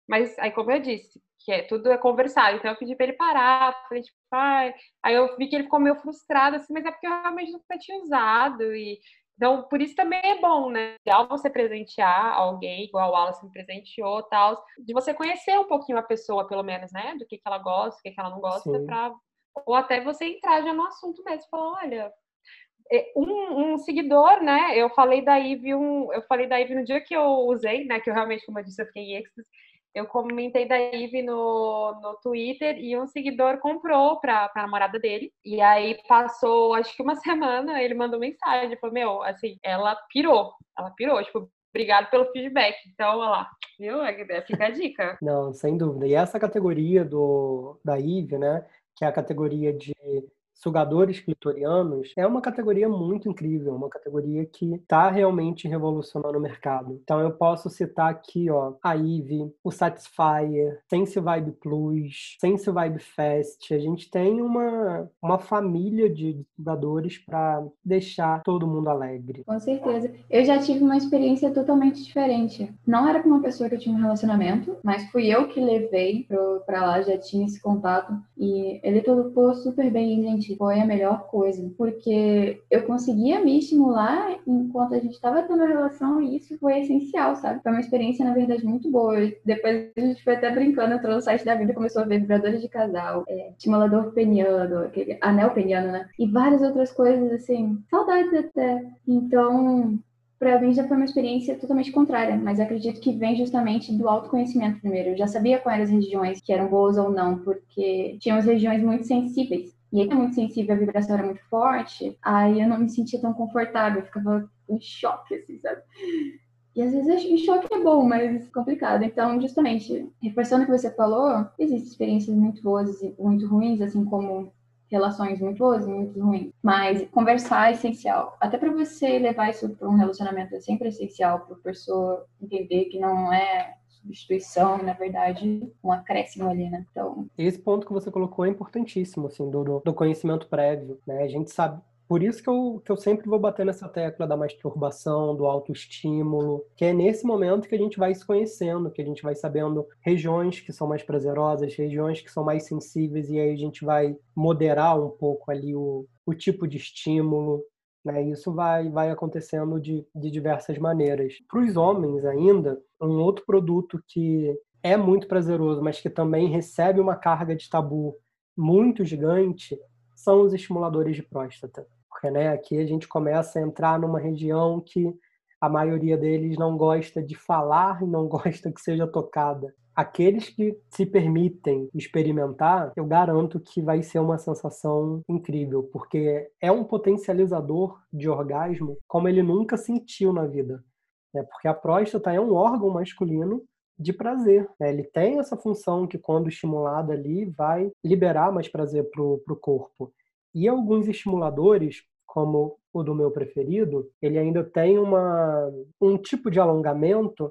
Mas aí, como eu disse, que é tudo é conversado. Então eu pedi para ele parar, falei tipo, pai. Aí eu vi que ele ficou meio frustrado assim, mas é porque eu realmente nunca tinha usado e então por isso também é bom, né? Ao você presentear alguém, igual o Wallace me presenteou, tal, de você conhecer um pouquinho a pessoa, pelo menos, né? Do que, que ela gosta, do que, que ela não gosta, para ou até você entrar já no assunto mesmo, falar, olha, é, um, um, seguidor, né? Eu falei da Ivy, um, eu falei da Ivy no dia que eu usei, né? Que eu realmente, como eu disse, eu fiquei em êxtase eu comentei da Ive no, no Twitter e um seguidor comprou para a namorada dele. E aí passou, acho que uma semana, ele mandou mensagem, falou, meu, assim, ela pirou, ela pirou, tipo, obrigado pelo feedback. Então, olha lá, viu? É, é, fica a dica. Não, sem dúvida. E essa categoria do, da Ive, né, que é a categoria de sugadores clitorianos é uma categoria muito incrível, uma categoria que está realmente revolucionando o mercado. Então eu posso citar aqui, ó, a Eve, o Satisfyer, Sense Vibe Plus, Sense Vibe Fest. A gente tem uma, uma família de sugadores para deixar todo mundo alegre. Com certeza. Eu já tive uma experiência totalmente diferente. Não era com uma pessoa que eu tinha um relacionamento, mas fui eu que levei para lá, já tinha esse contato e ele topou super bem, gente foi a melhor coisa, porque eu conseguia me estimular enquanto a gente estava tendo a relação e isso foi essencial, sabe? Foi uma experiência, na verdade, muito boa. Depois a gente foi até brincando, entrou no site da vida, começou a ver vibradores de casal, é, estimulador peniano, aquele anel peniano, né? E várias outras coisas, assim, saudades até. Então, para mim já foi uma experiência totalmente contrária, mas acredito que vem justamente do autoconhecimento primeiro. Eu já sabia quais eram as regiões que eram boas ou não, porque tinham as regiões muito sensíveis e aí, é muito sensível, a vibração era muito forte, aí eu não me sentia tão confortável, eu ficava em choque, assim, sabe? E às vezes em choque é bom, mas complicado. Então, justamente, reforçando o que você falou, existem experiências muito boas e muito ruins, assim como relações muito boas e muito ruins. Mas conversar é essencial. Até para você levar isso para um relacionamento é sempre essencial para a pessoa entender que não é substituição, na verdade, um acréscimo ali, né? Então. Esse ponto que você colocou é importantíssimo, assim, do, do conhecimento prévio, né? A gente sabe Por isso que eu, que eu sempre vou bater nessa tecla da masturbação, do autoestímulo, que é nesse momento que a gente vai se conhecendo, que a gente vai sabendo regiões que são mais prazerosas, regiões que são mais sensíveis, e aí a gente vai moderar um pouco ali o, o tipo de estímulo. Né? Isso vai, vai acontecendo de, de diversas maneiras. Para os homens, ainda, um outro produto que é muito prazeroso, mas que também recebe uma carga de tabu muito gigante, são os estimuladores de próstata. Porque né, aqui a gente começa a entrar numa região que a maioria deles não gosta de falar e não gosta que seja tocada. Aqueles que se permitem experimentar, eu garanto que vai ser uma sensação incrível, porque é um potencializador de orgasmo como ele nunca sentiu na vida. Né? Porque a próstata é um órgão masculino de prazer. Né? Ele tem essa função que, quando estimulado ali, vai liberar mais prazer para o corpo. E alguns estimuladores, como o do meu preferido, ele ainda tem uma, um tipo de alongamento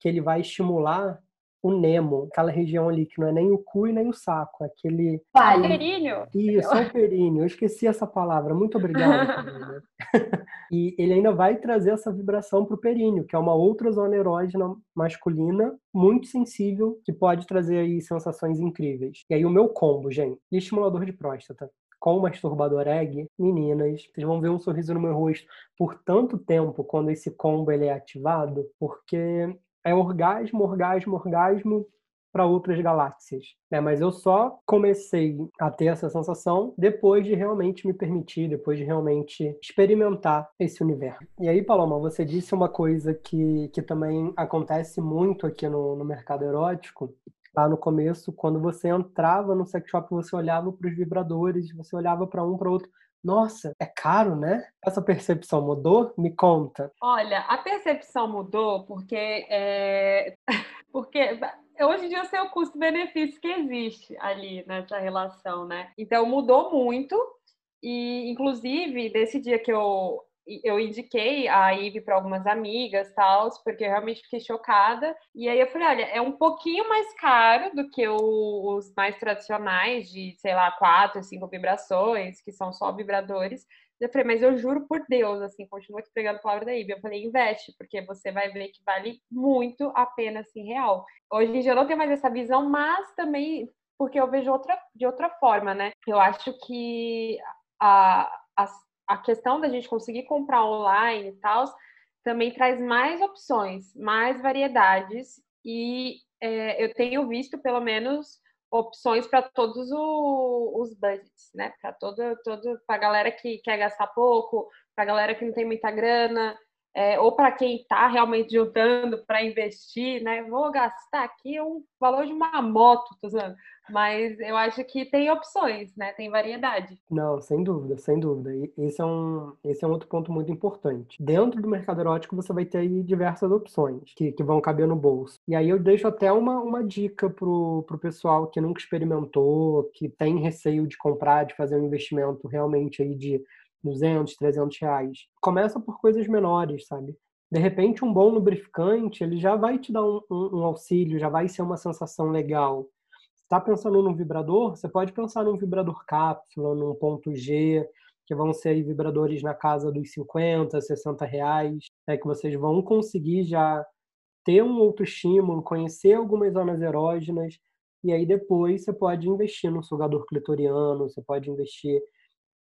que ele vai estimular o Nemo, aquela região ali que não é nem o cu e nem o saco, aquele. Palho. Períneo. Isso, é o períneo. Eu esqueci essa palavra. Muito obrigado. e ele ainda vai trazer essa vibração para o períneo, que é uma outra zona erógena masculina muito sensível, que pode trazer aí sensações incríveis. E aí o meu combo, gente, estimulador de próstata com o masturbador egg, meninas, vocês vão ver um sorriso no meu rosto por tanto tempo quando esse combo ele é ativado, porque é orgasmo, orgasmo, orgasmo para outras galáxias. Né? Mas eu só comecei a ter essa sensação depois de realmente me permitir, depois de realmente experimentar esse universo. E aí, Paloma, você disse uma coisa que, que também acontece muito aqui no, no mercado erótico, lá no começo, quando você entrava no sex shop, você olhava para os vibradores, você olhava para um, para outro. Nossa, é caro, né? Essa percepção mudou? Me conta. Olha, a percepção mudou porque é... porque hoje em dia eu sei o custo-benefício que existe ali nessa relação, né? Então mudou muito e inclusive desse dia que eu eu indiquei a Ive para algumas amigas, tal, porque eu realmente fiquei chocada. E aí eu falei, olha, é um pouquinho mais caro do que o, os mais tradicionais de, sei lá, quatro, cinco vibrações, que são só vibradores. Eu falei, mas eu juro por Deus, assim, continuo te pregando a palavra da Ive. Eu falei, investe, porque você vai ver que vale muito a pena, assim, real. Hoje em dia eu não tenho mais essa visão, mas também porque eu vejo outra, de outra forma, né? Eu acho que a, as a questão da gente conseguir comprar online e tal também traz mais opções, mais variedades e é, eu tenho visto pelo menos opções para todos o, os budgets, né? Para todo, todo para galera que quer gastar pouco, para galera que não tem muita grana, é, ou para quem está realmente juntando para investir, né? Vou gastar aqui um valor de uma moto. Mas eu acho que tem opções, né? Tem variedade. Não, sem dúvida, sem dúvida. Esse é um, esse é um outro ponto muito importante. Dentro do mercado erótico, você vai ter aí diversas opções que, que vão caber no bolso. E aí eu deixo até uma, uma dica pro, pro pessoal que nunca experimentou, que tem receio de comprar, de fazer um investimento realmente aí de 200, 300 reais. Começa por coisas menores, sabe? De repente, um bom lubrificante, ele já vai te dar um, um, um auxílio, já vai ser uma sensação legal. Está pensando num vibrador? Você pode pensar num vibrador cápsula, num ponto G, que vão ser vibradores na casa dos 50, 60 reais, é que vocês vão conseguir já ter um outro estímulo, conhecer algumas zonas erógenas, e aí depois você pode investir no sugador clitoriano, você pode investir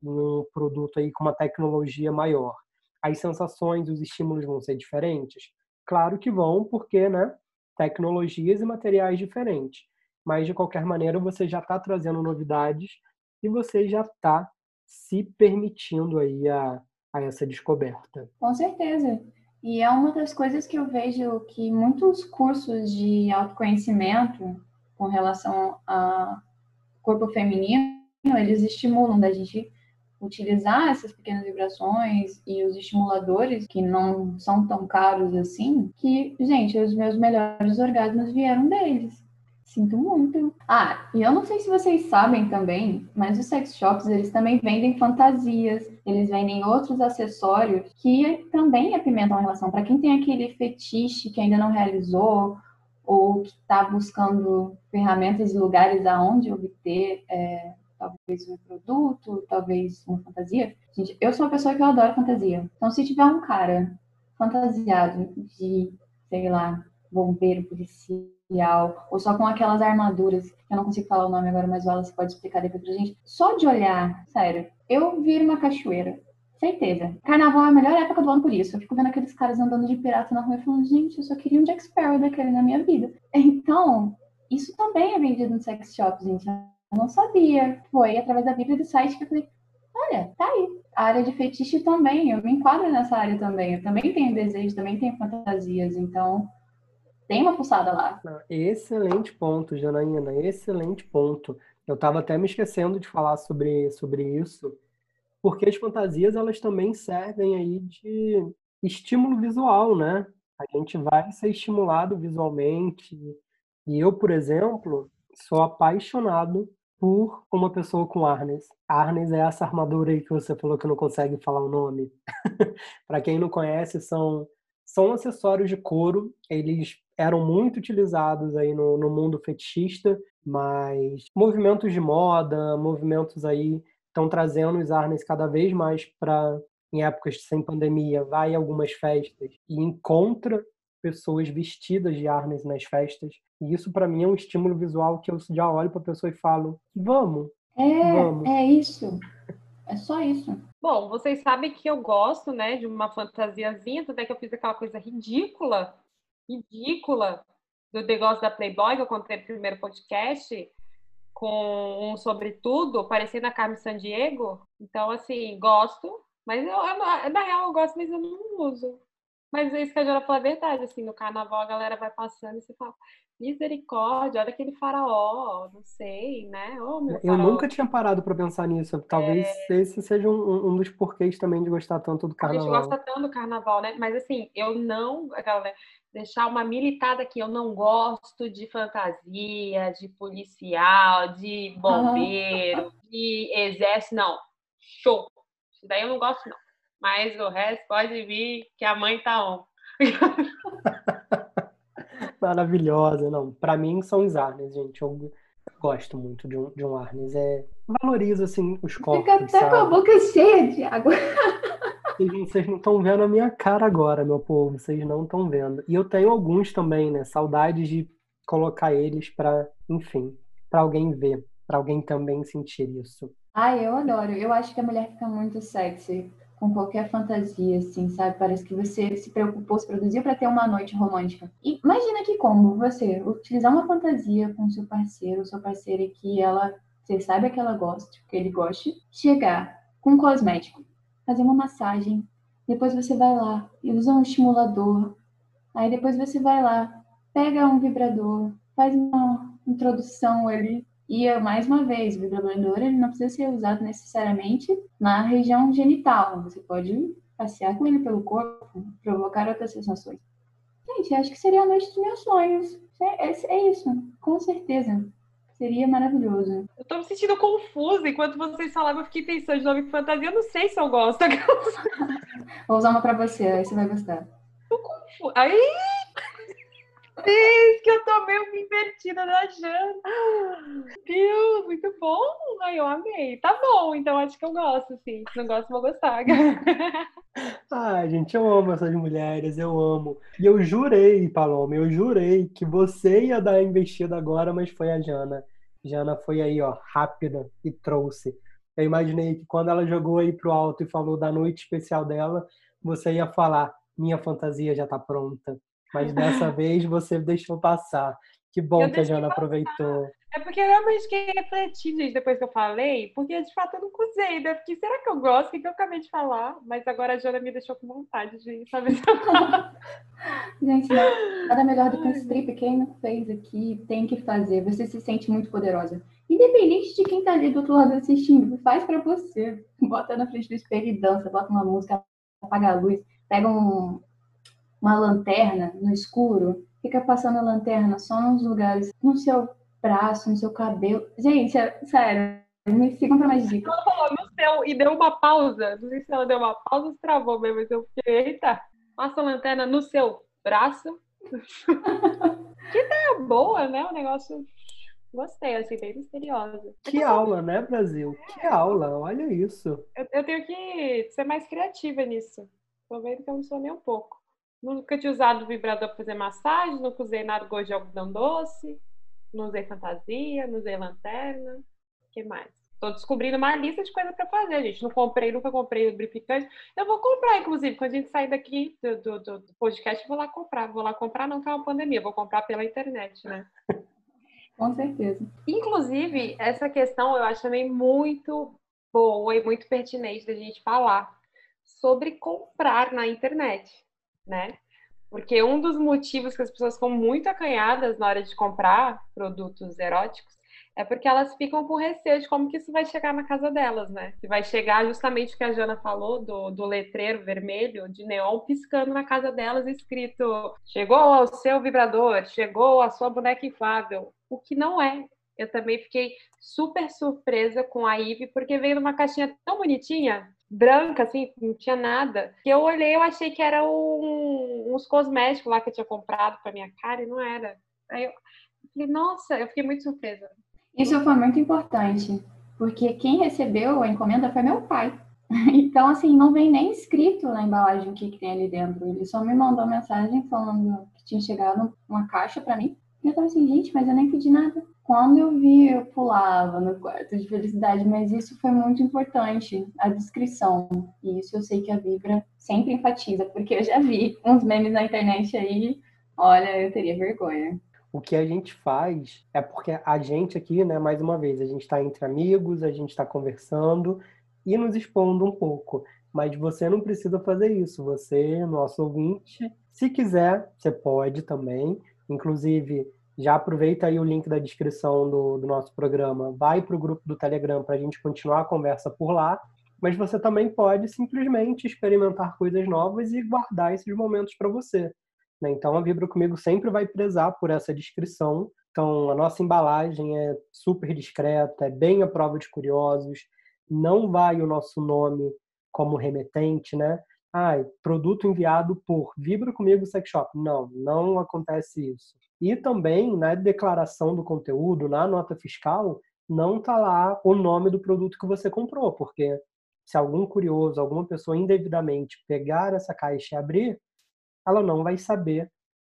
um produto aí com uma tecnologia maior. As sensações, os estímulos vão ser diferentes? Claro que vão, porque, né, tecnologias e materiais diferentes. Mas, de qualquer maneira, você já está trazendo novidades e você já está se permitindo aí a, a essa descoberta. Com certeza. E é uma das coisas que eu vejo que muitos cursos de autoconhecimento com relação ao corpo feminino, eles estimulam da gente utilizar essas pequenas vibrações e os estimuladores, que não são tão caros assim, que, gente, os meus melhores orgasmos vieram deles. Sinto muito. Ah, e eu não sei se vocês sabem também, mas os sex shops, eles também vendem fantasias, eles vendem outros acessórios que também apimentam a relação. Para quem tem aquele fetiche que ainda não realizou, ou que está buscando ferramentas e lugares aonde obter é, talvez um produto, talvez uma fantasia. Gente, eu sou uma pessoa que eu adoro fantasia. Então, se tiver um cara fantasiado de, sei lá, bombeiro policial, ou só com aquelas armaduras, eu não consigo falar o nome agora, mas o Wallace pode explicar depois pra gente. Só de olhar, sério, eu viro uma cachoeira. Certeza. Carnaval é a melhor época do ano por isso. Eu fico vendo aqueles caras andando de pirata na rua e falando, gente, eu só queria um Jack Sparrow daquele na minha vida. Então, isso também é vendido no sex shop, gente. Eu não sabia. Foi através da Bíblia do site que eu falei, olha, tá aí. A área de fetiche também, eu me enquadro nessa área também. Eu também tenho desejo, também tenho fantasias, então tem uma pulsada lá. Excelente ponto, Janaína, excelente ponto. Eu estava até me esquecendo de falar sobre, sobre isso, porque as fantasias elas também servem aí de estímulo visual, né? A gente vai ser estimulado visualmente. E eu, por exemplo, sou apaixonado por uma pessoa com arnes. Arnes é essa armadura aí que você falou que não consegue falar o nome. Para quem não conhece, são são acessórios de couro. Eles eram muito utilizados aí no, no mundo fetichista, mas movimentos de moda, movimentos aí estão trazendo os arnes cada vez mais para em épocas sem pandemia, vai em algumas festas e encontra pessoas vestidas de arnes nas festas. E isso para mim é um estímulo visual que eu já olho para a pessoa e falo: "Vamos". É, vamos. é isso. É só isso. Bom, vocês sabem que eu gosto, né, de uma fantasiazinha, até que eu fiz aquela coisa ridícula, ridícula do negócio da Playboy que eu contei no primeiro podcast, com um sobretudo, parecendo a Carmen Sandiego. Então, assim, gosto, mas eu, eu, na real eu gosto, mas eu não uso. Mas isso que a Jora falou é verdade, assim, no carnaval a galera vai passando e você fala, misericórdia, olha aquele faraó, não sei, né? Oh, eu nunca tinha parado para pensar nisso. Talvez é... esse seja um, um, dos porquês também de gostar tanto do carnaval. A gente gosta tanto do carnaval, né? Mas assim, eu não, galera, deixar uma militada aqui, eu não gosto de fantasia, de policial, de bombeiro, uhum. de exército, não. Show. Isso daí eu não gosto, não. Mas o resto pode vir que a mãe tá on. Maravilhosa, não. Para mim são os Arnes, gente. Eu gosto muito de um, de um Arnes. É, valoriza assim os corpos. Fica até sabe? com a boca cheia de água. Vocês não estão vendo a minha cara agora, meu povo. Vocês não estão vendo. E eu tenho alguns também, né? Saudades de colocar eles para, enfim, para alguém ver, para alguém também sentir isso. Ai, eu adoro. Eu acho que a mulher fica muito sexy com qualquer fantasia, assim, sabe? Parece que você se preocupou, se produziu para ter uma noite romântica. E imagina que como você utilizar uma fantasia com seu parceiro, sua parceira que ela, você sabe que ela gosta, que ele goste, chegar com um cosmético, fazer uma massagem, depois você vai lá e usa um estimulador, aí depois você vai lá, pega um vibrador, faz uma introdução ali e mais uma vez, o vibrador ele não precisa ser usado necessariamente na região genital. Você pode passear com ele pelo corpo, provocar outras sensações. Gente, acho que seria a noite dos meus sonhos. É, é, é isso, com certeza. Seria maravilhoso. Eu tô me sentindo confusa. Enquanto vocês falavam, eu fiquei pensando de nome fantasia. Eu não sei se eu gosto. Vou usar uma pra você, aí você vai gostar. Tô confusa. Aí! Deus, que eu tô meio invertida da Jana. Deus, muito bom. Ai, eu amei. Tá bom, então acho que eu gosto, sim. Se não gosto, vou gostar. Ai, gente, eu amo essas mulheres, eu amo. E eu jurei, Paloma, eu jurei que você ia dar a investida agora, mas foi a Jana. Jana foi aí, ó, rápida e trouxe. Eu imaginei que quando ela jogou aí pro alto e falou da noite especial dela, você ia falar: minha fantasia já tá pronta. Mas dessa vez você deixou passar. Que bom eu que a Jana aproveitou. É porque eu realmente fiquei refletindo, gente, depois que eu falei, porque de fato eu não cozei, né? Porque será que eu gosto? O que, eu acabei de falar? Mas agora a Jana me deixou com vontade de saber se eu Gente, nada melhor do que um strip. Quem não fez aqui tem que fazer. Você se sente muito poderosa. Independente de quem tá ali do outro lado assistindo, faz para você. Bota na frente do espelho e dança, bota uma música, apaga a luz, pega um, uma lanterna no escuro, fica passando a lanterna só nos lugares, no seu braço, no seu cabelo. Gente, é, sério, me sigam para mais dicas. Ela falou no seu e deu uma pausa. Não sei se ela deu uma pausa ou se travou mesmo, mas eu fiquei, eita, passa a lanterna no seu braço. que ideia boa, né? O negócio Gostei, assim, bem misteriosa. Que aula, né, Brasil? Que aula, olha isso. Eu, eu tenho que ser mais criativa nisso. Tô vendo que eu não sou nem um pouco. Nunca tinha usado vibrador para fazer massagem, nunca usei nada de algodão doce, não usei fantasia, não usei lanterna. O que mais? Tô descobrindo uma lista de coisas para fazer, gente. Não comprei, nunca comprei lubrificante. Eu vou comprar, inclusive, quando a gente sair daqui do, do, do, podcast, vou lá comprar. Vou lá comprar, não tá uma pandemia, vou comprar pela internet, né? Com certeza. Inclusive, essa questão eu acho também muito boa e muito pertinente da gente falar sobre comprar na internet, né? Porque um dos motivos que as pessoas ficam muito acanhadas na hora de comprar produtos eróticos é porque elas ficam com receio de como que isso vai chegar na casa delas, né? Que vai chegar justamente o que a Jana falou do, do letreiro vermelho de neon piscando na casa delas, escrito: chegou ao seu vibrador, chegou a sua boneca inflável. O que não é. Eu também fiquei super surpresa com a Ivy, porque veio numa caixinha tão bonitinha, branca, assim, não tinha nada. Que eu olhei, eu achei que era um, uns cosméticos lá que eu tinha comprado para minha cara e não era. Aí eu falei, nossa, eu fiquei muito surpresa. Isso foi muito importante, porque quem recebeu a encomenda foi meu pai. Então, assim, não vem nem escrito na embalagem o que, que tem ali dentro. Ele só me mandou mensagem falando que tinha chegado uma caixa para mim. E eu tava assim, gente, mas eu nem pedi nada. Quando eu vi, eu pulava no quarto de felicidade, mas isso foi muito importante, a descrição. E isso eu sei que a Vibra sempre enfatiza, porque eu já vi uns memes na internet aí, olha, eu teria vergonha. O que a gente faz é porque a gente aqui, né, mais uma vez, a gente está entre amigos, a gente está conversando e nos expondo um pouco. Mas você não precisa fazer isso. Você, nosso ouvinte, se quiser, você pode também. Inclusive, já aproveita aí o link da descrição do, do nosso programa, vai para o grupo do Telegram para a gente continuar a conversa por lá. Mas você também pode simplesmente experimentar coisas novas e guardar esses momentos para você. Né? Então, a Vibra Comigo sempre vai prezar por essa descrição. Então, a nossa embalagem é super discreta, é bem à prova de curiosos, não vai o nosso nome como remetente, né? Ah, produto enviado por Vibra Comigo Sex Shop. Não, não acontece isso. E também na declaração do conteúdo, na nota fiscal, não está lá o nome do produto que você comprou, porque se algum curioso, alguma pessoa indevidamente pegar essa caixa e abrir, ela não vai saber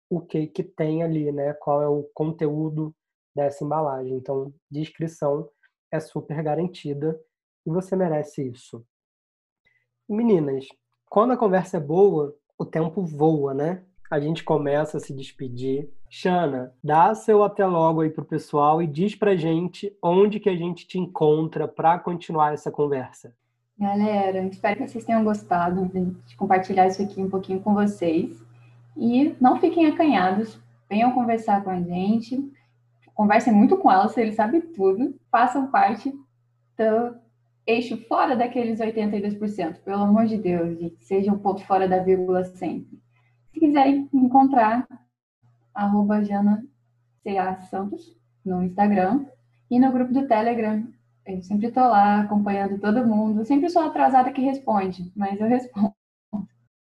o que que tem ali, né? Qual é o conteúdo dessa embalagem. Então, descrição é super garantida e você merece isso. Meninas, quando a conversa é boa, o tempo voa, né? A gente começa a se despedir. Xana, dá seu até logo aí pro pessoal e diz pra gente onde que a gente te encontra para continuar essa conversa. Galera, espero que vocês tenham gostado de compartilhar isso aqui um pouquinho com vocês. E não fiquem acanhados, venham conversar com a gente, conversem muito com ela, se ele sabe tudo, façam parte do eixo fora daqueles 82%, pelo amor de Deus, gente, seja um ponto fora da vírgula sempre. Se quiserem me encontrar, arroba Jana Santos no Instagram e no grupo do Telegram eu sempre estou lá acompanhando todo mundo. Sempre sou atrasada que responde, mas eu respondo.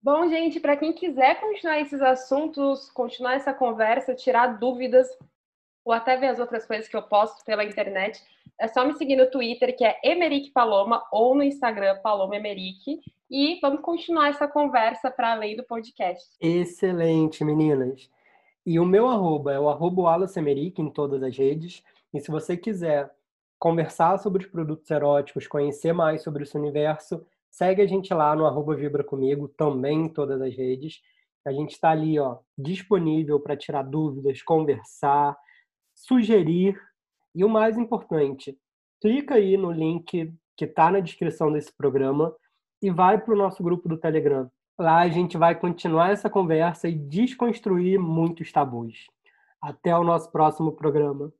Bom, gente, para quem quiser continuar esses assuntos, continuar essa conversa, tirar dúvidas, ou até ver as outras coisas que eu posto pela internet, é só me seguir no Twitter, que é Emeric Paloma, ou no Instagram, Paloma Emeric. E vamos continuar essa conversa para além do podcast. Excelente, meninas. E o meu arroba é o arroba em todas as redes. E se você quiser conversar sobre os produtos eróticos, conhecer mais sobre esse universo, segue a gente lá no arroba Vibra Comigo, também em todas as redes. A gente está ali, ó, disponível para tirar dúvidas, conversar, sugerir. E o mais importante, clica aí no link que está na descrição desse programa e vai para o nosso grupo do Telegram. Lá a gente vai continuar essa conversa e desconstruir muitos tabus. Até o nosso próximo programa.